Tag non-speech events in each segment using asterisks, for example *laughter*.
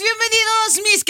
bienvenidos, mis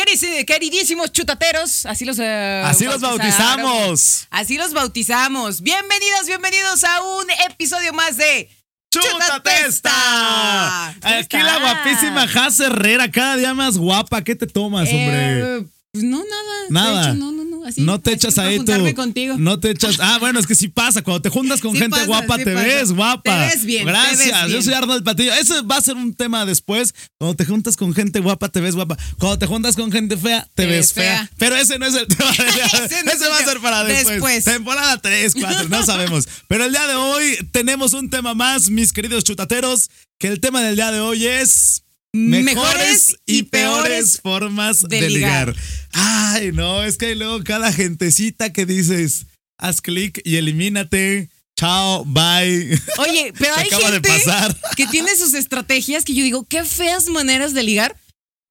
queridísimos chutateros. Así los eh, Así los bautizamos. Así los bautizamos. Bienvenidas, bienvenidos a un episodio más de ¡Chutatesta! Aquí la guapísima Has Herrera, cada día más guapa. ¿Qué te tomas, hombre? Eh, pues no, nada. Nada. De hecho, no, no. Así, no te echas ahí tú. contigo. No te echas. Ah, bueno, es que sí pasa. Cuando te juntas con Sí gente pasa, guapa, sí te pasa. ves guapa. Te ves bien, Gracias. ves Yo soy Arnold Patillo. Eso va a ser un tema después. Cuando te juntas con gente guapa, te ves guapa. Cuando te juntas con gente fea, te, ves fea. Pero ese no es el tema. del *laughs* día. Ese ese no va a ser para después. Después. Temporada 3, 4, no sabemos. Pero el día de hoy tenemos un tema más, mis queridos chutateros, que el tema del día de hoy es... Mejores y peores formas de de, ligar. ligar. Ay, no, es que hay luego cada gentecita que dices, haz clic y elimínate. Chao, bye. Oye, *laughs* pero hay acaba de gente pasar. que tiene sus estrategias que yo digo, qué feas maneras de ligar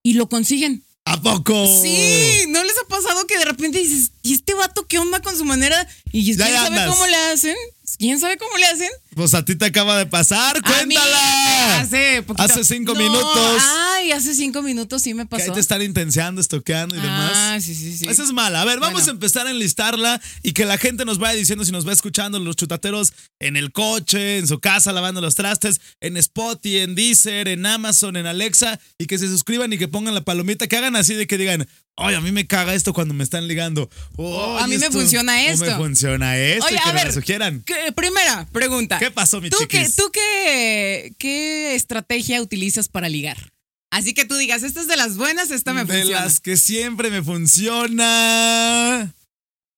y lo consiguen. ¿A poco? Sí, ¿no les ha pasado que de repente dices, ¿y este vato qué onda con su manera? Y quién Ya ahí sabe andas. cómo le hacen. ¿Quién sabe cómo le hacen? Pues a ti te acaba de pasar. ¡Cuéntala! hace poquito. Hace cinco No, minutos. Ay, hace cinco minutos sí me Que ahí pasó. te están intenseando, estoqueando y demás. Ah, sí, sí, sí. Esa es mala. A ver, vamos Bueno. a empezar a enlistarla y que la gente nos vaya diciendo si nos va escuchando los chutateros en el coche, en su casa, lavando los trastes, en Spotify, en Deezer, en Amazon, en Alexa y que se suscriban y que pongan la palomita, que hagan así de que digan, oye, a mí me caga esto cuando me están ligando. Oh, a mí me funciona esto. me funciona esto Oye, y que a me ver, la sugieran. ¿Qué- primera pregunta. ¿Qué pasó, mi ¿Tú, qué? ¿Tú qué, qué estrategia utilizas para ligar? Así que tú digas, esta es de las buenas, esta me de funciona. las que siempre me funciona.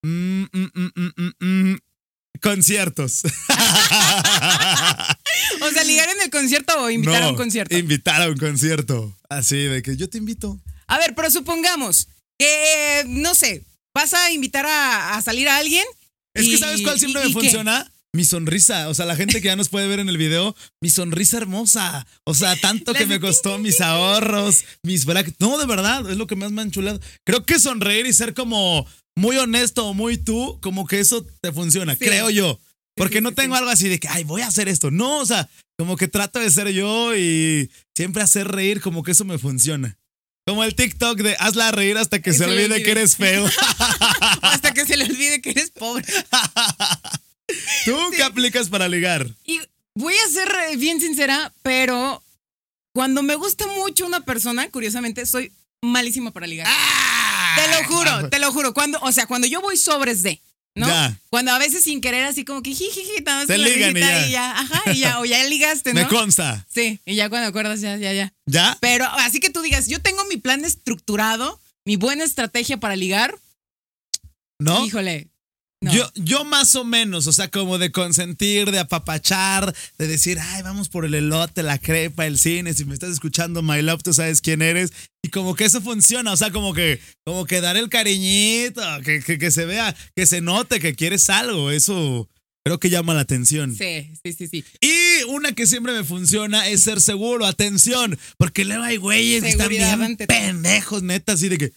Mm, mm, mm. Conciertos. *laughs* O sea, ligar en el concierto o invitar a un concierto. Invitar a un concierto. Así de que yo te invito. A ver, pero supongamos que, no sé, vas a invitar a, a salir a alguien. Es y- que ¿sabes cuál siempre y- me y qué? funciona? Mi sonrisa. O sea, la gente que ya nos puede ver en el video, mi sonrisa hermosa. O sea, tanto *laughs* que me costó mis ahorros, mis brackets. No, de verdad, es lo que más me ha enchulado. Creo que sonreír y ser como muy honesto o muy tú, como que eso te funciona, Sí. creo yo. Porque no tengo algo así de que, ay, voy a hacer esto. No, o sea, como que trato de ser yo y siempre hacer reír, como que eso me funciona. Como el TikTok de hazla reír hasta que Se se olvide olvide. que eres feo. *laughs* Hasta que se le olvide que eres pobre. ¿Tú *laughs* qué aplicas para ligar? Y voy a ser eh, bien sincera, pero cuando me gusta mucho una persona, curiosamente, soy malísima para ligar. Te lo juro, te lo juro. Cuando, o sea, cuando yo voy sobres de, ¿no? Ya. Cuando a veces sin querer, así como que jijiji, nada más ligan y ya. y ya. Ajá, y ya, o ya ligaste, ¿no? Me consta. Sí, y ya cuando acuerdas, ya, ya, ya. ¿Ya? Pero así que tú digas, yo tengo mi plan estructurado, mi buena estrategia para ligar. ¿No? Híjole. No. Yo, yo más o menos, o sea, como de consentir, de apapachar, de decir, ay, vamos por el elote, la crepa, el cine, si me estás escuchando, my love, tú sabes quién eres. Y como que eso funciona, o sea, como que, como que dar el cariñito, que, que, que se vea, que se note que quieres algo, eso creo que llama la atención. Sí, sí, sí, sí. Y una que siempre me funciona es ser seguro, atención, porque luego hay güeyes que están bien pendejos, neta, así de que.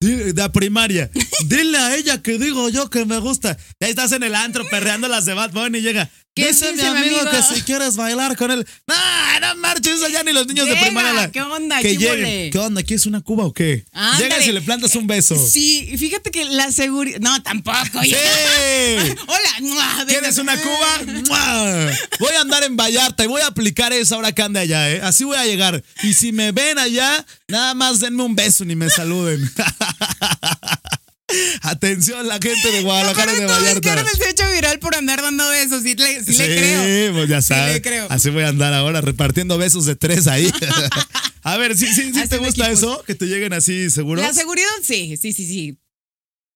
De la primaria. *laughs* Dile a ella que digo yo que me gusta. Ya estás en el antro perreando las de Bad Bunny y llega. ¿Qué Dice mi amigo, amigo? que si quieres bailar con él. No, no marches, ya ni los niños de primaria. ¿qué onda? Que ¿Qué lleguen. huele? ¿Qué onda? ¿Quieres una cuba o qué? Ándale. Llegas y le plantas un beso. Sí, y fíjate que la seguridad. No, tampoco. Sí. *laughs* Hola. ¿Quieres una cuba? ¡Mua! Voy a andar en Vallarta y voy a aplicar eso ahora que ande allá, ¿eh? Así voy a llegar. Y si me ven allá, nada más denme un beso ni me saluden. *laughs* *laughs* Atención, la gente de Guadalajara peor de todo es que Vallarta. ahora se ha hecho viral por andar dando besos. Sí, le, sí le creo. pues ya Sí sabes. le creo. Así voy a andar ahora repartiendo besos de tres ahí. *laughs* *laughs* a ver, ¿sí, sí, sí te gusta equipos. eso? Que te lleguen así seguros. La seguridad, sí, sí, sí, sí.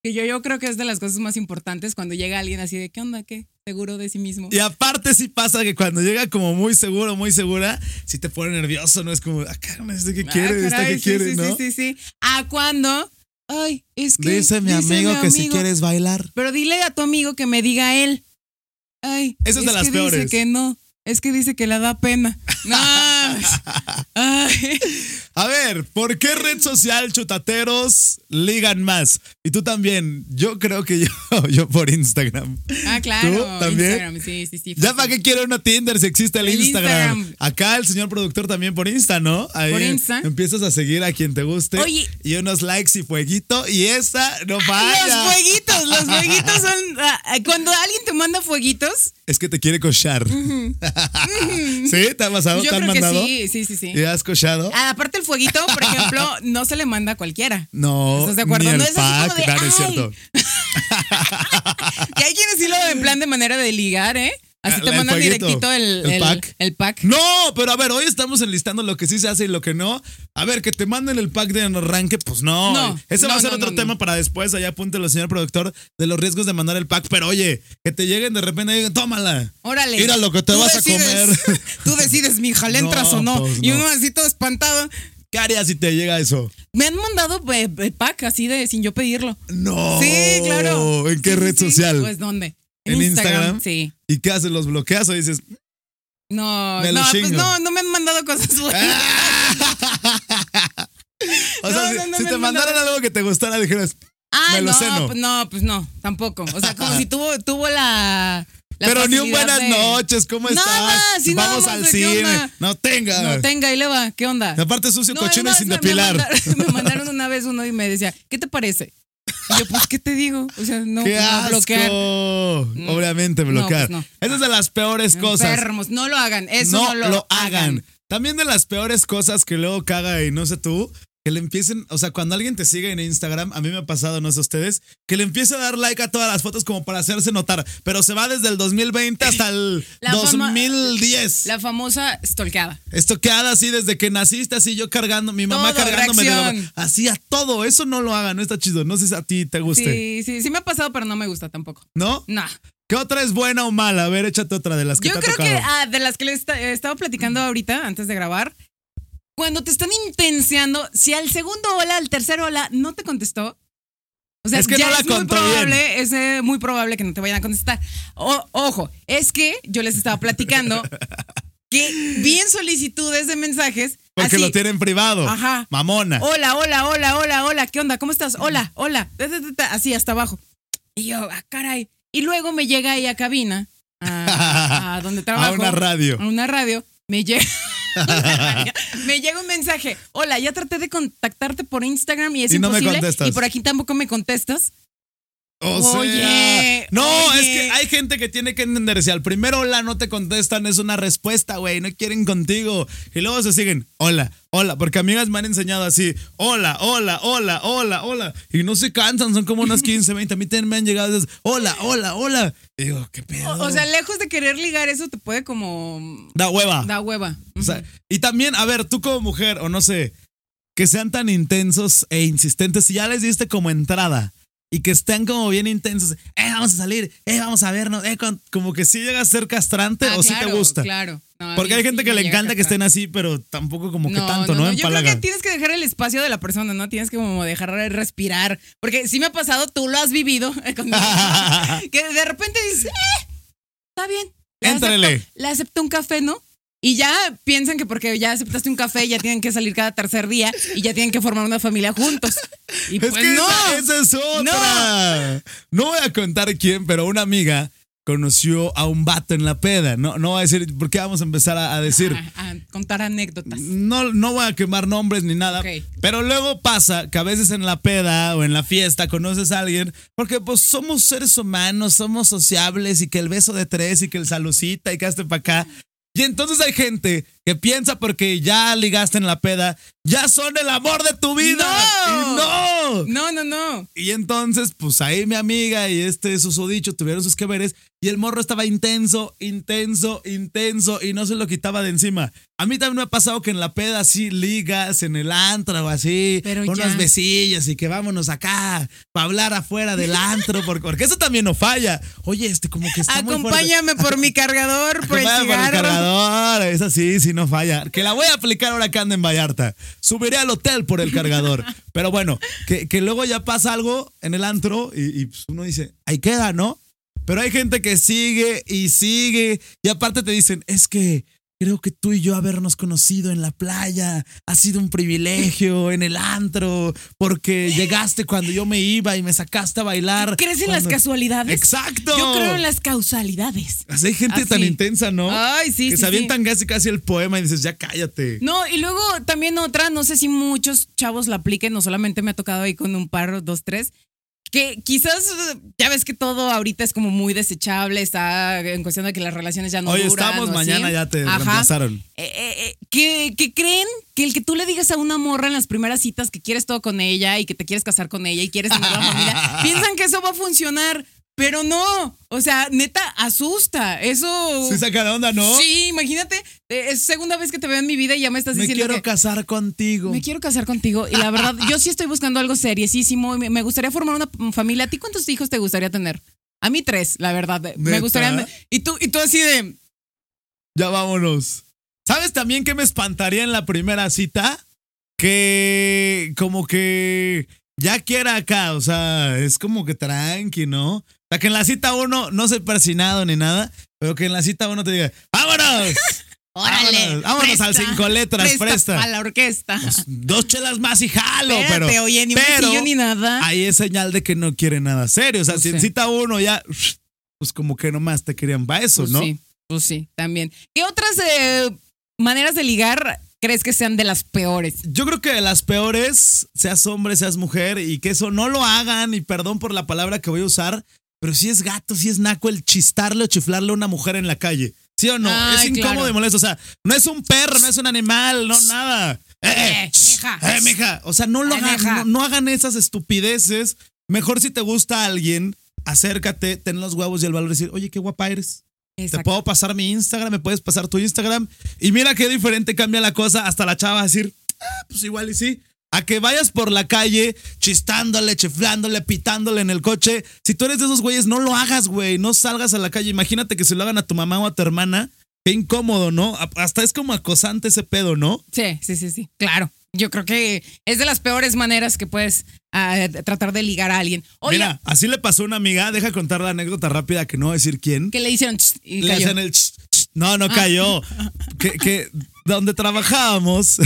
Que yo, yo creo que es de las cosas más importantes cuando llega alguien así de, ¿qué onda? ¿Qué? Seguro de sí mismo. Y aparte sí pasa que cuando llega como muy seguro, muy segura, sí te pone nervioso, ¿no? Es como, ah, caramba, ¿este qué Ah, quiere? ¿Esta caray, qué sí, quiere? sí, ¿no? Sí, sí, sí. ¿A cuándo? Ay, es que. Dice mi amigo que si quieres bailar. Pero dile a tu amigo que me diga él. Ay. Esa es de las que peores. Dice que no. Es que dice que le da pena. *laughs* No, Ay. A ver, ¿por qué red social chutateros ligan más? Y tú también. Yo creo que yo, *laughs* yo por Instagram. Ah, claro. ¿Tú también? Instagram, sí, sí, sí. ¿Ya para qué quiero una Tinder si existe el, El Instagram? Instagram. Acá el señor productor también por Insta, ¿no? Ahí Por Insta. Empiezas a seguir a quien te guste. Oye. Y unos likes y fueguito. Y esa no falla. Los fueguitos, los fueguitos *laughs* son. ah, Cuando alguien te manda fueguitos, Es que te quiere cochar. *laughs* ¿Sí? ¿Te ha pasado? yo ¿Te han creo que mandado? sí, sí, sí, sí. ¿Y has cochado? Ah, Aparte el fueguito, por ejemplo, *laughs* no se le manda a cualquiera. No, ¿Estás de acuerdo? ni No el es así como pack, de, no, es cierto. Que *laughs* hay quienes sí lo en plan de manera de ligar, ¿eh? Así Ah, te el mandan directito el, el el- pack. el pack. No, pero a ver, hoy estamos enlistando lo que sí se hace y lo que no. A ver, que te manden el pack de arranque, pues no. No, Ese va a ser no, otro tema para después. Allá apúntelo, señor productor, de los riesgos de mandar el pack. Pero oye, que te lleguen de repente y digan, tómala. Órale. Mira lo que te vas decides- a comer. *laughs* Tú decides, mija, ¿le entras o no? pues Y no. uno así todo espantado. ¿Qué harías si te llega eso? Me han mandado eh, el pack así de sin yo pedirlo. No. Sí, claro. ¿En qué sí, red sí. social? Pues ¿dónde? ¿En Instagram? Sí. ¿Y qué haces? ¿Los bloqueas o dices? No, no, pues no, no me han mandado cosas *laughs* buenas. O sea, No, si, no, no si te mandaran mandado. algo que te gustara, dijeras, Ah, Me lo no, pues no, pues no, tampoco. O sea, como si tuvo, tuvo la, la pero ni un buenas de- noches, ¿cómo estás? Nada, nada Vamos al cine. No tenga. No, tenga, ahí le va. ¿Qué onda? Aparte sucio, No, cochino y no, sin me depilar. mandaron- *laughs* Me mandaron una vez uno y me decía, ¿qué te parece? Y yo, pues, ¿qué te digo? O sea, no, ¡Qué pues, asco! bloquear. Obviamente No, bloquear. pues no. Esa es de las peores cosas. Enfermos, no lo hagan. Eso no, no, lo, hagan. También de las peores cosas que luego caga y no sé tú, que le empiecen, o sea, cuando alguien te sigue en Instagram, a mí me ha pasado, no sé ustedes, que le empiece a dar like a todas las fotos como para hacerse notar, pero se va desde el 2020 hasta el La fama- 2010. La famosa stalkeada. Estoqueada así desde que naciste, así yo cargando, mi mamá Todo, cargándome de así a todo. Eso no lo hagan, no está chido. No sé si a ti te guste. Sí, sí, sí me ha pasado, pero no me gusta tampoco. ¿No? No. ¿Qué otra es buena o mala? A ver, échate otra de las que Yo te creo que ah, de las que les esta- estaba platicando ahorita, antes de grabar, cuando te están intenseando, si al segundo hola, al tercer hola, no te contestó. O sea, Es que ya no la es muy bien. probable, es eh, muy probable que no te vayan a contestar. O- ojo, es que yo les estaba platicando *laughs* que vi en solicitudes de mensajes. Porque así, lo tienen privado. Ajá. Mamona. Hola, hola, hola, hola, hola, ¿qué onda? ¿Cómo estás? Hola, hola, así hasta abajo. Y yo, ah, caray. Y luego me llega ahí a cabina, a, *laughs* a donde trabajo. A una radio. A una radio. Me llega, *laughs* me llega un mensaje. Hola, ya traté de contactarte por Instagram y es Y imposible. y por aquí tampoco me contestas. O sea, Oye, no, oye. es que hay gente que tiene que entender. Si al primer hola no te contestan, es una respuesta, güey. No quieren contigo. Y luego se siguen, hola, hola. Porque amigas me han enseñado así, hola, hola, hola, hola, hola. Y no se cansan, son como unas 15, 20. A mí también me han llegado hola, hola, hola. Digo, ¿qué pedo? O, o sea, lejos de querer ligar, eso te puede como. da hueva. Da hueva. O sea, y también, a ver, tú como mujer, o no sé, que sean tan intensos e insistentes, si ya les diste como entrada y que estén como bien intensos, eh, vamos a salir, eh, vamos a vernos, eh, con- como que sí llega a ser castrante Ah, o sí te claro, gusta. Claro. No, Porque hay sí gente que me le encanta que estén así, pero tampoco como que No, tanto, ¿no? Yo creo que tienes que dejar el espacio de la persona, ¿no? Tienes que como dejar de respirar. Porque sí me ha pasado, tú lo has vivido *laughs* conmigo, *laughs* que de repente dices, eh, está bien. Le Éntrale. acepto- Le acepto un café, ¿no? Y ya piensan que porque ya aceptaste un café, ya tienen que salir cada tercer día y ya tienen que formar una familia juntos. Y Es pues que no. esa, esa es otra. No. voy a contar quién, pero una amiga conoció a un vato en la peda. No, no voy a decir, porque vamos a empezar a, a decir. A, a contar anécdotas. No, no voy a quemar nombres ni nada. Ok. Pero luego pasa que a veces en la peda o en la fiesta conoces a alguien, porque pues somos seres humanos, somos sociables y que el beso de tres y que el salucita y que hazte para acá. Y entonces hay gente que piensa porque ya ligaste en la peda, ya son el amor de tu vida. No. Y no. No, no, no. Y entonces, pues ahí mi amiga y este susodicho tuvieron sus que veres y el morro estaba intenso, intenso, intenso y no se lo quitaba de encima. A mí también me ha pasado que en la peda así ligas, en el antro o así, Pero con ya. unas besillas y que vámonos acá para hablar afuera del antro, *laughs* porque, porque eso también no falla. Oye, este como que está muy. Acompáñame por mi cargador, *laughs* por el Acompáñame por cigarro. cargador. Esa sí, sí no falla. Que la voy a aplicar ahora que ando en Vallarta. Subiré al hotel por el cargador. Pero bueno, que, que luego ya pasa algo en el antro y, y, pues, uno dice, ahí queda, ¿no? Pero hay gente que sigue y sigue. Y aparte te dicen, es que creo que tú y yo habernos conocido en la playa ha sido un privilegio en el antro, porque llegaste cuando yo me iba y me sacaste a bailar. ¿Crees en las casualidades? Exacto. Yo creo en las causalidades. Así hay gente tan intensa, ¿no? Ay, sí, Que sí, se sí. avientan casi casi el poema y dices, ya cállate. No, y luego también otra, no sé si muchos chavos la apliquen, no solamente me ha tocado ahí con un par, dos, tres, que quizás, ya ves que todo ahorita es como muy desechable, está en cuestión de que las relaciones ya no Hoy duran. estamos, o así. mañana ya te Ajá. reemplazaron. Eh, eh, eh, que, que creen que el que tú le digas a una morra en las primeras citas que quieres todo con ella y que te quieres casar con ella y quieres tener una *laughs* familia, piensan que eso va a funcionar, pero no. O sea, neta, asusta. Eso. Sí saca la onda, ¿no? Sí, imagínate, eh, es segunda vez que te veo en mi vida y ya me estás Me diciendo quiero que casar contigo. me quiero casar contigo y la verdad, yo sí estoy buscando algo seriosísimo y me- me gustaría formar una familia. ¿A ti cuántos hijos te gustaría tener? A mí tres, la verdad. Me ¿Neta? gustaría. Y tú, y tú así de. Ya vámonos. ¿Sabes también qué me espantaría en la primera cita? Que como que ya quiera acá, o sea, es como que tranqui, ¿no? O sea, que en la cita uno no se persinado ni nada, pero que en la cita uno te diga, ¡vámonos! *laughs* Órale. Vámonos, vámonos al cinco letras, presta. A la orquesta. Dos chelas más y jalo, Espérate, pero. oye, ni un pero besillo ni nada. Ahí es señal de que no quiere nada serio. O sea, Pues si en sí. cita uno ya, pues como que nomás te querían para eso, Pues ¿no? sí, pues sí, también. ¿Qué otras eh, maneras de ligar crees que sean de las peores? Yo creo que de las peores, seas hombre, seas mujer, y que eso no lo hagan, y perdón por la palabra que voy a usar, pero si es gato, si es naco el chistarle o chiflarle a una mujer en la calle. ¿Sí o no? Ay, es incómodo claro. y molesto. O sea, no es un perro, no es un animal, no nada. Eh, Eh, eh, shh, mija. eh, mija. O sea, no lo Ay, hagan, no, no hagan esas estupideces. Mejor si te gusta alguien, acércate, ten los huevos y el valor de decir, oye, qué guapa eres. Te puedo pasar mi Instagram, me puedes pasar tu Instagram. Y mira qué diferente cambia la cosa. Hasta la chava va a decir, ah, pues igual y sí. A que vayas por la calle chistándole, chiflándole, pitándole en el coche. Si tú eres de esos güeyes, no lo hagas, güey. No salgas a la calle. Imagínate que se lo hagan a tu mamá o a tu hermana. Qué incómodo, ¿no? Hasta es como acosante ese pedo, ¿no? Sí, sí, sí, sí. Claro. Yo creo que es de las peores maneras que puedes ah, tratar de ligar a alguien. Oye, Mira, así le pasó a una amiga. Deja contar la anécdota rápida que no voy a decir quién. que le hicieron ch- y Le cayó. hacen el No, no cayó. *laughs* que, que donde trabajábamos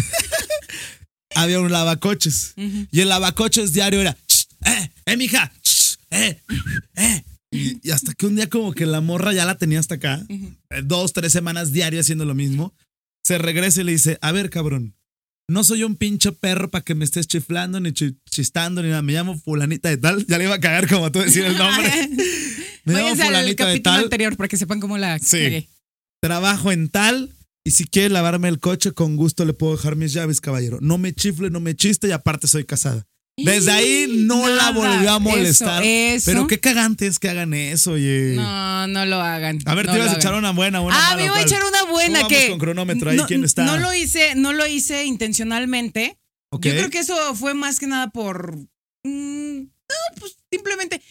había un lavacoches. Y el lavacoches diario era, "Ch, eh, eh, mija, eh, eh. Y, y hasta que un día como que la morra ya la tenía hasta acá, eh, dos, tres semanas diario haciendo lo mismo, se regresa y le dice, a ver, cabrón, no soy un pinche perro para que me estés chiflando, ni chi- chistando, ni nada, me llamo fulanita de tal, ya le iba a cagar como tú decir el nombre. *laughs* Me llamo Váyanse al fulanita de capítulo tal. anterior para que sepan cómo la Sí. cagué. trabajo en tal y si quiere lavarme el coche, con gusto le puedo dejar mis llaves, caballero. No me chifle, no me chiste y aparte soy casada. Desde ahí no la volvió a molestar. eso, eso. Pero qué cagante es que hagan eso, oye. No, no lo hagan. A ver, no te ibas a echar hagan. una buena, una Ah, mala, me iba a echar una buena ¿Cómo que. vamos con cronómetro ahí? no, ¿Quién está? No lo hice, no lo hice intencionalmente. Yo creo que eso fue más que nada por. mm, no, pues simplemente.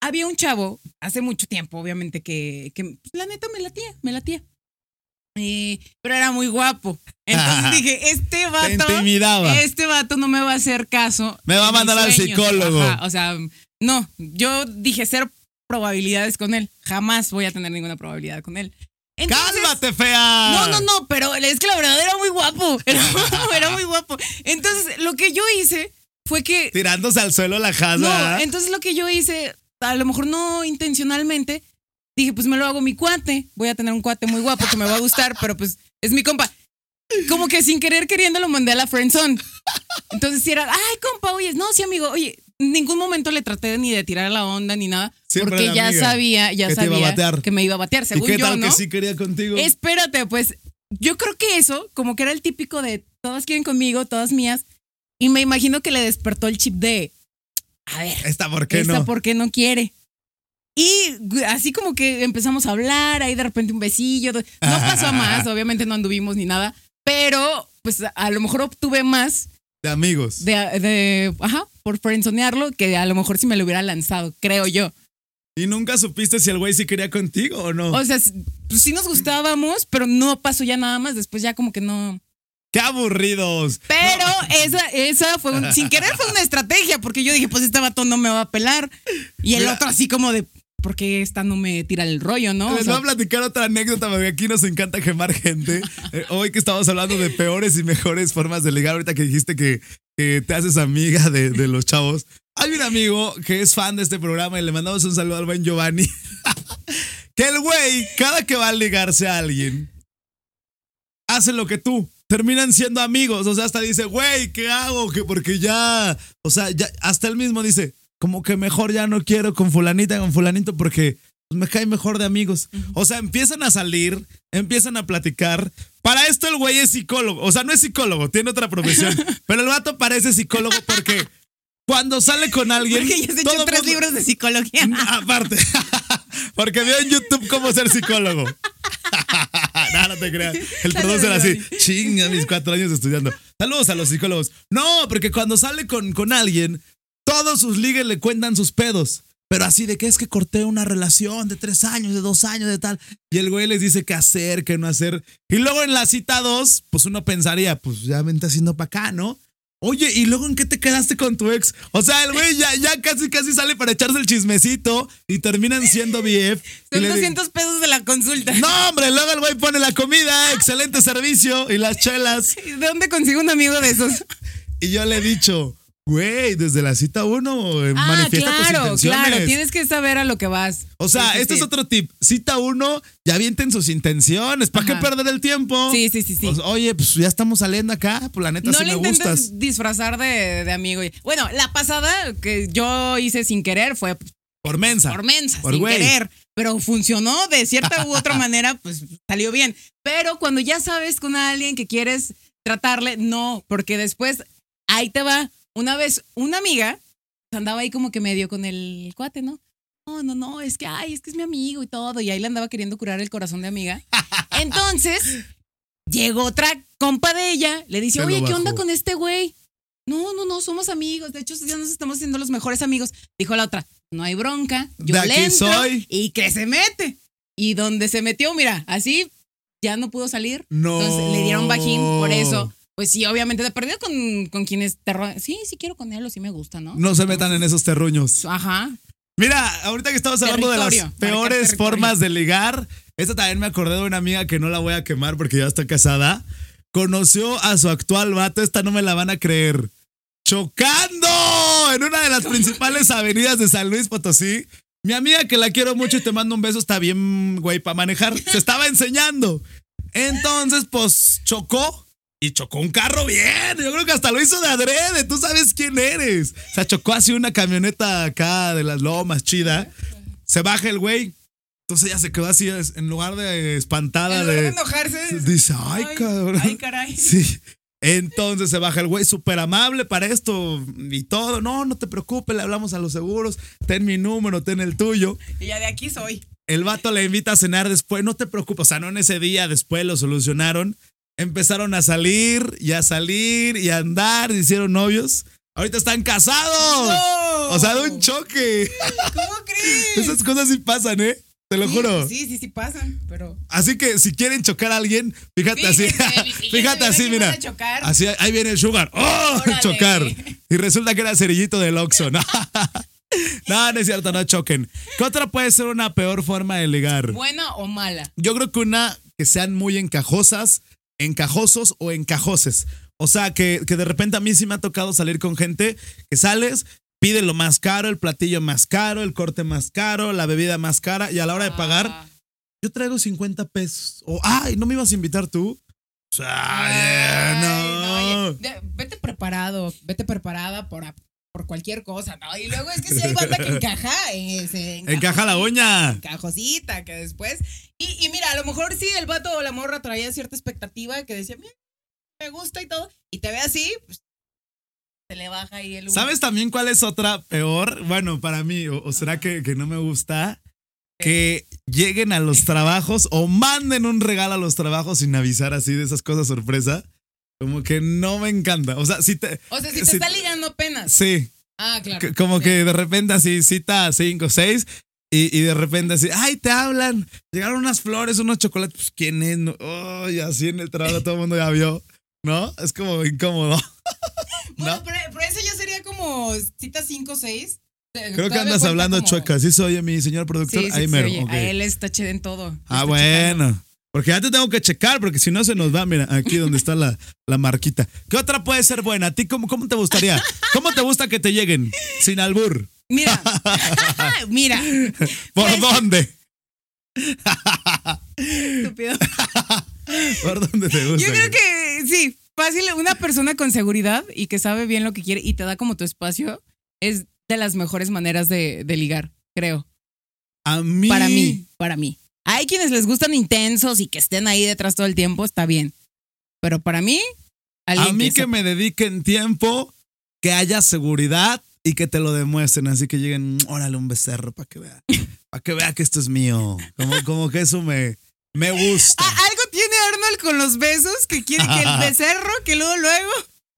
Había un chavo hace mucho tiempo, obviamente, que, que pues, la neta me latía, me latía. Pero era muy guapo. Entonces dije, este Te vato. intimidaba. Este vato no me va a hacer caso. Me va a mandar al psicólogo. Ajá, o sea, no, yo dije cero probabilidades con él. Jamás voy a tener ninguna probabilidad con él. Entonces- ¡Cálmate, fea! No, no, no, pero es que la verdad era muy guapo. *laughs* Era, era muy guapo. Entonces, lo que yo hice fue que. Tirándose al suelo la jazda. No, entonces lo que yo hice, a lo mejor no intencionalmente, dije, pues me lo hago mi cuate. Voy a tener un cuate muy guapo que me va a gustar, pero pues es mi compa. Como que sin querer queriendo lo mandé a la friendzone. Entonces si era, ay, compa, oye, no, sí, amigo, oye, en ningún momento le traté ni de tirar la onda ni nada, Siempre porque ya sabía, ya que te iba a sabía batear. que me iba a batear, ¿Y según qué yo, tal ¿no? que sí quería contigo? Espérate, pues yo creo que eso, como que era el típico de todas quieren conmigo, todas mías, y me imagino que le despertó el chip de, a ver, ¿Esta por qué esta no? por qué no quiere. Y así como que empezamos a hablar, ahí de repente un besillo. No *laughs* pasó a más, obviamente no anduvimos ni nada, pero pues a lo mejor obtuve más De amigos. de, de ajá, por frenzonearlo que a lo mejor si me lo hubiera lanzado, creo yo. ¿Y nunca supiste si el güey sí quería contigo o no? O sea, pues sí nos gustábamos, pero no pasó ya nada más, después ya como que no. ¡Qué aburridos! Pero *laughs* esa, esa fue un- sin querer fue una estrategia, porque yo dije, pues este vato no me va a pelar. Y el Mira. otro así como de, porque esta no me tira el rollo, ¿no? Les voy a platicar otra anécdota, porque aquí nos encanta quemar gente. *laughs* Eh, hoy que estamos hablando de peores y mejores formas de ligar, ahorita que dijiste que, te haces amiga de, de, los chavos. Hay un amigo que es fan de este programa y le mandamos un saludo al buen Giovanni. *laughs* que el güey, cada que va a ligarse a alguien, hace lo que tú. Terminan siendo amigos. O sea, hasta dice, güey, ¿qué hago? Que porque ya. O sea, ya, hasta él mismo dice, como que mejor ya no quiero con fulanita, con fulanito, porque me cae mejor de amigos. O sea, empiezan a salir, empiezan a platicar. Para esto el güey es psicólogo. O sea, no es psicólogo, tiene otra profesión. *laughs* pero el vato parece psicólogo porque cuando sale con alguien. Porque ya se echó tres libros de psicología. Aparte. *laughs* porque vio en YouTube cómo ser psicólogo. *laughs* no, no te creas. El producer así, chinga mis cuatro años estudiando. Saludos a los psicólogos. No, porque cuando sale con, con alguien, todos sus ligues le cuentan sus pedos. Pero así de que es que corté una relación de tres años, de dos años, de tal. Y el güey les dice qué hacer, qué no hacer. Y luego en la cita dos, pues uno pensaría, pues ya vente haciendo para acá, ¿no? Oye, ¿y luego en qué te quedaste con tu ex? O sea, el güey ya, ya casi casi sale para echarse el chismecito y terminan siendo BF. *laughs* Son 200 pesos de la consulta. No, hombre, luego el güey pone la comida, *laughs* excelente servicio y las chelas. ¿De dónde consigo un amigo de esos? *laughs* Y yo le he dicho, Güey, desde la cita uno eh, ah, manifiesta tus intenciones. Claro, tienes que saber a lo que vas. O sea, este es otro tip. Cita uno, ya avienten sus intenciones. ¿Para qué perder el tiempo? Sí, sí, sí, sí. Pues, oye, pues ya estamos saliendo acá, pues la neta sí me gustas. disfrazar de, de, amigo. Bueno, la pasada que yo hice sin querer fue por mensa. Por mensa, sin querer. Pero funcionó de cierta u otra *laughs* manera, pues salió bien. Pero cuando ya sabes con alguien que quieres tratarle, no, porque después ahí te va una vez, una amiga andaba ahí como que medio con el cuate, ¿no? No, no, no, es que, ay, es que es mi amigo y todo. Y ahí le andaba queriendo curar el corazón de amiga. *laughs* Entonces, llegó otra compa de ella, le dice, oye, ¿qué onda con este güey? No, no, no, somos amigos. De hecho, ya nos estamos haciendo los mejores amigos. Dijo la otra, no hay bronca, yo le soy. y que se mete. Y donde se metió, mira, así ya no pudo salir. No. Entonces le dieron bajín por eso. Pues sí, obviamente, de perdido con, con quienes te Sí, sí quiero con él o sí me gusta, ¿no? No se metan en esos terruños. Ajá. Mira, ahorita que estamos hablando de las peores formas de ligar, esta también me acordé de una amiga que no la voy a quemar porque ya está casada. Conoció a su actual vato, esta no me la van a creer. Chocando en una de las principales avenidas de San Luis Potosí. Mi amiga que la quiero mucho y te mando un beso, está bien, güey, para manejar. Se estaba enseñando. Entonces, pues chocó y chocó un carro bien. Yo creo que hasta lo hizo de adrede. Tú sabes quién eres. O sea, chocó así una camioneta acá de las lomas chida. Se baja el güey. Entonces ella se quedó así, en lugar de espantada. de, enojarse. Dice, ay, cabrón. Ay, caray. *laughs* Sí. Entonces se baja el güey, súper amable para esto y todo. No, no te preocupes, le hablamos a los seguros. Ten mi número, ten el tuyo. Y ya de aquí soy. El vato le invita a cenar después. No te preocupes, o sea, no en ese día, después lo solucionaron empezaron a salir y a salir y a andar, se hicieron novios. Ahorita están casados. O sea, de un choque. ¿Cómo crees? Esas cosas sí pasan, ¿eh? Te lo juro. Sí, sí, sí pasan, pero. Así que si quieren chocar a alguien, fíjate así. *laughs* fíjate así, mira. Así, ahí viene el sugar. ¡Oh! *laughs* Chocar. Y resulta que era cerillito del Oxxo. ¿no? *laughs* no, no es cierto, no choquen. ¿Qué otra puede ser una peor forma de ligar? ¿Buena o mala? Yo creo que una que sean muy encajosas encajosos o encajoses. O sea, que, que de repente a mí sí me ha tocado salir con gente que sales, pide lo más caro, el platillo más caro, el corte más caro, la bebida más cara, y a la hora de pagar, ah. yo traigo 50 pesos. O, ay, ¿no me ibas a invitar tú? O sea, no. vete preparado, vete preparada por, por cualquier cosa, ¿no? Y luego es que si hay banda que encaja, eh, encaja la uña. Encajosita, que después. Y, mira, a lo mejor sí el vato o la morra traía cierta expectativa que decía, me gusta y todo, y te ve así, pues se le baja ahí el ¿Sabes también cuál es otra peor? Bueno, para mí, o, será que, que, no me gusta, que lleguen a los trabajos o manden un regalo a los trabajos sin avisar así de esas cosas sorpresa. Como que no me encanta. O sea, si te. O sea, si te está ligando apenas. Sí. Ah, claro. Como que de repente así cita cinco, seis. Y, y, de repente así, ay, te hablan. Llegaron unas flores, unos chocolates. Pues, ¿quién es? Oh, y así en el trabajo todo el mundo ya vio. ¿No? Es como incómodo. *laughs* bueno, pero, eso ya sería como cita 5 6. Creo que andas hablando chueca. ¿Sí soy mi señor productor? Sí, sí, Ahí mero. oye. ok. A él está chévere en todo. Ah, Está bueno. Porque ya te tengo que checar, porque si no se nos va, mira, aquí donde está la, la marquita. ¿Qué otra puede ser buena? ¿A ti cómo, cómo te gustaría? ¿Cómo te gusta que te lleguen? Sin albur. Mira, *laughs* mira, ¿Por Pues- dónde? estúpido. ¿Por dónde te gusta? Yo creo que sí, fácil, una persona con seguridad y que sabe bien lo que quiere y te da como tu espacio es de las mejores maneras de, de ligar, creo. A mí. Para mí, para mí. Hay quienes les gustan intensos y que estén ahí detrás todo el tiempo, está bien. Pero para mí, A mí que sepa- me dediquen tiempo, que haya seguridad y que te lo demuestren. Así que lleguen, "Mm, órale, un becerro para que vea. *laughs* Para que vea que esto es mío. Como, como que eso me, me gusta. *laughs* Algo tiene Arnold con los besos que quiere que el *laughs* becerro, que luego, luego.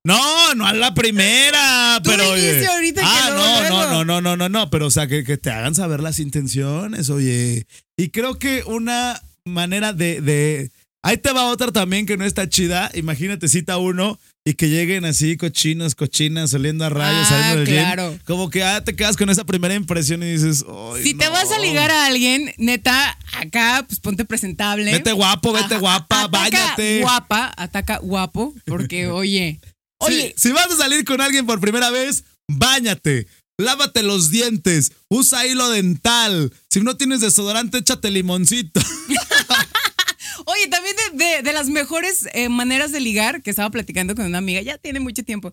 No, no a la primera, Tú pero dijiste ahorita ah, no, no, no, no, no, no, no, pero o sea, que, que te hagan saber las intenciones, oye. Y creo que una manera de, de. Ahí te va otra también que no está chida. Imagínate, cita uno y que lleguen así cochinos, cochinas, oliendo a rayos, Ah, saliendo del gym. claro. Como que ah, te quedas con esa primera impresión y dices, "Ay, Si te no". vas a ligar a alguien, neta, acá, pues ponte presentable. Vete guapo, vete Ajá, guapa, ataca báñate. Guapa, ataca guapo, porque *laughs* oye, oye, si vas a salir con alguien por primera vez, báñate. Lávate los dientes, usa hilo dental. Si no tienes desodorante, échate limoncito. *laughs* oye, también de, de- de las mejores eh, maneras de ligar que estaba platicando con una amiga, ya tiene mucho tiempo.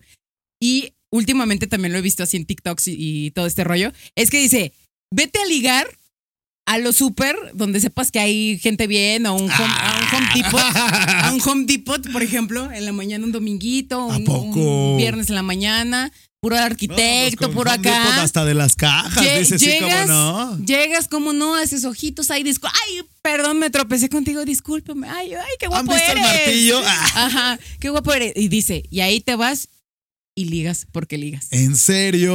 Y últimamente también lo he visto así en TikToks y, y todo este rollo. Es que dice, vete a ligar a lo súper, donde sepas que hay gente bien, o un home, a un home depot. *laughs* A un home depot, por ejemplo, en la mañana un dominguito, un, viernes en la mañana, puro No, arquitecto, pues con puro acá. Hasta de las cajas, Lle- dice sí, llegas, no. llegas, como no, haces ojitos, ay, discu- ay, perdón, me tropecé contigo, discúlpame, ay, ay, qué ¿Han guapo visto el eres. martillo? Ah, Ajá, qué guapo eres. Y dice, y ahí te vas y ligas porque ligas. ¿En serio?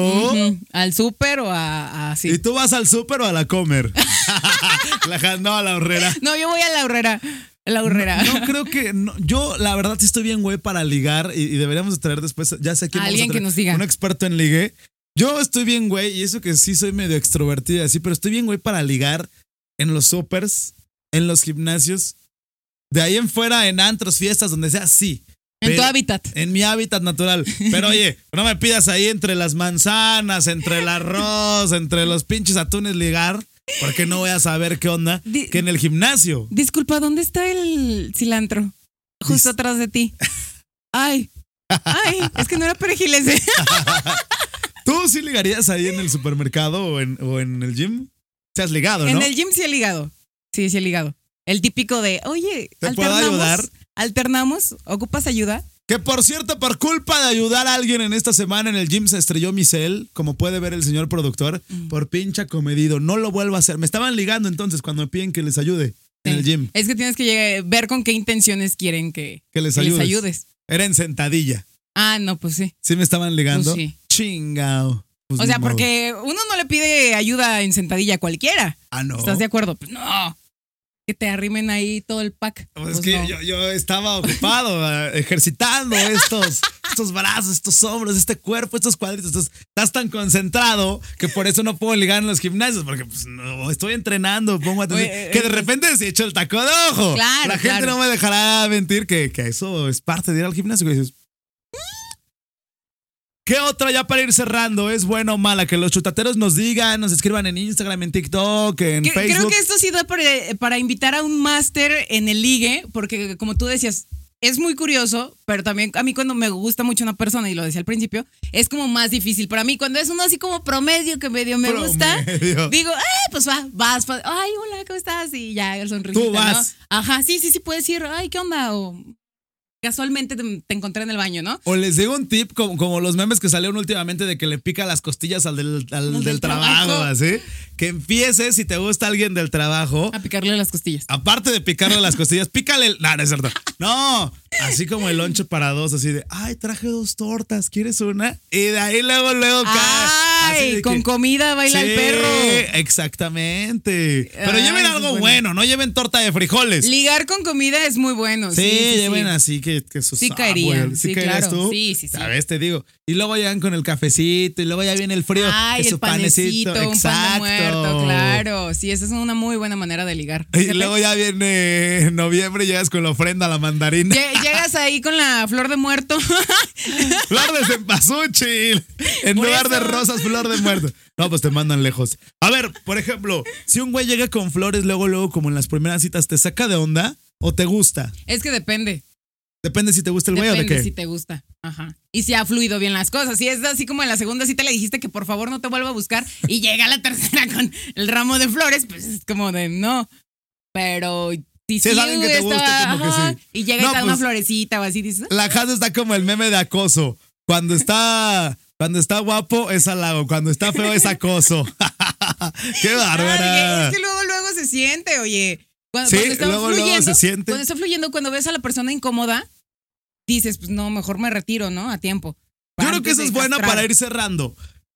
Al súper o a, así. ¿Y tú vas al súper o a la comer? *laughs* la, no, a la horrera. No, yo voy a la horrera. La horrera. No creo que. no, yo, la verdad, sí estoy bien, güey, para ligar. Y, y deberíamos de traer después. Ya sé quién vamos a Alguien que nos diga. Un experto en ligue. Yo estoy bien, güey. Y eso que sí soy medio extrovertida, así. Pero estoy bien, güey, para ligar en los supers, en los gimnasios. De ahí en fuera, en antros, fiestas, donde sea, sí. En tu hábitat. En mi hábitat natural. Pero oye, no me pidas ahí entre las manzanas, entre el arroz, entre los pinches atunes ligar. Porque no voy a saber qué onda. Di- Que en el gimnasio. Disculpa, ¿dónde está el cilantro? Justo Dis- atrás de ti. Ay. Ay, es que no era perejil ese. *laughs* ¿Tú sí ligarías ahí en el supermercado o en, o en el gym? Te has ligado, ¿no? En el gym sí he ligado. Sí, sí he ligado. El típico de, oye, ¿Te puedo ayudar? Alternamos. ¿Ocupas ayuda? Que por cierto, por culpa de ayudar a alguien en esta semana en el gym se estrelló mi cel, como puede ver el señor productor, Mm. por pincha comedido. No lo vuelvo a hacer. Me estaban ligando entonces cuando me piden que les ayude en el gym. Es que tienes que llegar- ver con qué intenciones quieren que, Que les que ayudes. les ayudes. Era en sentadilla. Ah, no, pues sí. Sí me estaban ligando. Pues sí. Chingao. Pues o sea, porque uno no le pide ayuda en sentadilla a cualquiera. Ah, no. ¿Estás de acuerdo? Pues no. Que te arrimen ahí todo el pack. Pues es Pues que no. yo, yo estaba ocupado *laughs* eh, ejercitando estos, estos brazos, estos hombros, este cuerpo, estos cuadritos. Entonces, estás tan concentrado que por eso no puedo ligar en los gimnasios, porque pues, no, estoy entrenando, pongo atención. Oye, eh, que de eh, repente se echa el taco de ojo. Claro, La gente claro. no me dejará mentir que, que eso es parte de ir al gimnasio. Que dices, ¿Qué otra ya para ir cerrando? ¿Es buena o mala? Que los chutateros nos digan, nos escriban en Instagram, en TikTok, en Que- Facebook. Creo que esto sí da para, para invitar a un máster en el ligue, porque como tú decías, es muy curioso, pero también a mí cuando me gusta mucho una persona, y lo decía al principio, es como más difícil. Para mí, cuando es uno así como promedio que medio me gusta, digo, eh, pues va, vas, vas, ay, hola, ¿cómo estás? Y ya, el sonrisita, Tú vas. ¿no? Ajá, sí, sí, sí, puedes ir, ay, ¿qué onda? O casualmente te, te encontré en el baño, ¿no? O les digo un tip, como, como los memes que salieron últimamente de que le pica las costillas al del, al del del trabajo, trabajo. así. Que empieces, si te gusta alguien del trabajo, A picarle las costillas. aparte de picarle las costillas, pícale el. No, no es cierto. No, así como el lonche para dos, así de, ay, traje dos tortas, ¿quieres una? Y de ahí luego, luego cae. Ay, con que- comida baila el perro. Exactamente. Pero Ay, lleven algo es bueno. bueno, no lleven torta de frijoles. Ligar con comida es muy bueno. Sí, Sí, lleven sí. así que, que sus Sí caería, güey, sí, caerías claro. tú. Sí, sí, sí. ¿Sabes? Te digo. Y luego llegan con el cafecito y luego ya viene el frío. Ay, su el panecito, un pan de muerto, claro. Sí, esa es una muy buena manera de ligar. Y luego ya viene noviembre y llegas con la ofrenda a la mandarina. Lle- Llegas ahí con la flor de muerto. *laughs* Flor de cempasúchil. En Por lugar de rosas, flor de muerto. No, pues te mandan lejos. A ver, por ejemplo, si un güey llega con flores, luego, luego, como en las primeras citas, ¿te saca de onda o te gusta? es que depende. Depende si te gusta el güey o de Depende qué. si te gusta. Ajá. Y si ha fluido bien las cosas. Si es así como en la segunda cita le dijiste que por favor no te vuelva a buscar y llega la tercera *laughs* con el ramo de flores, pues es como de no. Pero si Si es alguien que te gusta, como que sí. Y llega No, y te da una pues- florecita o así, dices. La casa está como el meme de acoso. Cuando está, cuando está guapo es halago, cuando está feo es acoso. *laughs* ¡Qué bárbara! es que luego, luego se siente, oye. Cuando, Sí, cuando está luego, luego se siente. Cuando está fluyendo, cuando ves a la persona incómoda, dices, pues no, mejor me retiro, ¿no? A tiempo. Yo creo que eso es bueno castrar. para ir cerrando.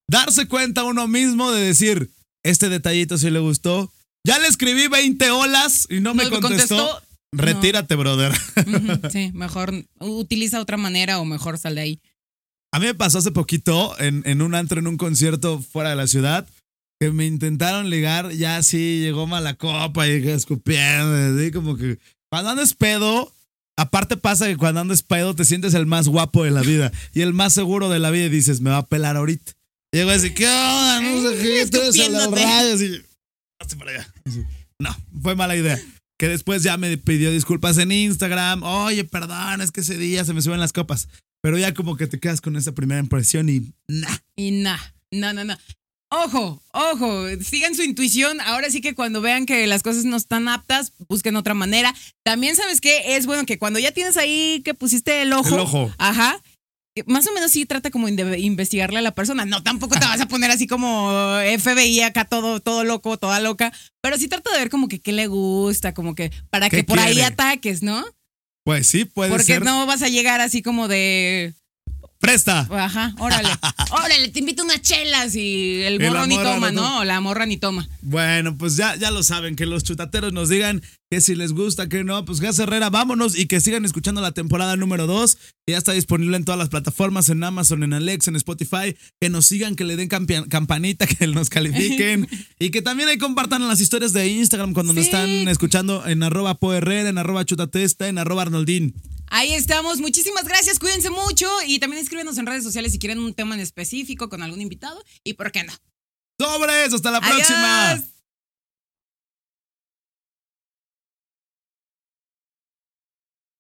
Darse cuenta uno mismo de decir, este detallito sí le gustó. Ya le escribí 20 olas y no me No me contestó. contestó. Retírate, brother. *laughs* Sí, mejor utiliza otra manera o mejor sal de ahí. A mí me pasó hace poquito en, en un antro, en un concierto fuera de la ciudad, que me intentaron ligar, ya sí, llegó mala copa y escupiendo, así como que cuando andas pedo, aparte pasa que cuando andas pedo te sientes el más guapo de la vida y el más seguro de la vida y dices, me va a pelar ahorita. Y llego así, ¿qué onda? No sé qué, tú eres el del Escupiéndote. radio", así, "Hazte para allá". Así, No, fue mala idea. Que después ya me pidió disculpas en Instagram. Oye, perdón, es que ese día se me suben las copas. Pero ya como que te quedas con esa primera impresión y nah. Y nah, no, no, no. Ojo, ojo, sigan su intuición. Ahora sí que cuando vean que las cosas no están aptas, busquen otra manera. También sabes que es bueno que cuando ya tienes ahí que pusiste el ojo, El ojo. ajá, más o menos sí trata como de investigarle a la persona. No, tampoco te vas a poner así como FBI acá todo, todo loco, toda loca, pero sí trata de ver como que qué le gusta, como que para ¿Qué que por ahí quiere? ataques, ¿no? Pues sí, puede Porque ser. no vas a llegar así como de Presta. Ajá, órale. *laughs* órale, te invito unas chelas y el Y la morro ni toma, no ¿no? O la morra ni toma. Bueno, pues ya, ya lo saben, que los chutateros nos digan que si les gusta, que no, pues Gas Herrera, vámonos y que sigan escuchando la temporada número 2, que ya está disponible en todas las plataformas, en Amazon, en Alex, en Spotify, que nos sigan, que le den campanita, *laughs* que nos califiquen *laughs* y que también ahí compartan las historias de Instagram cuando nos están escuchando en arroba poherrera, en arroba chutatesta, en arroba arnoldín. Ahí estamos. Muchísimas gracias. Cuídense mucho. Y también escríbenos en redes sociales si quieren un tema en específico con algún invitado. Y por qué no. ¡Sobres! ¡Hasta la Adiós. próxima!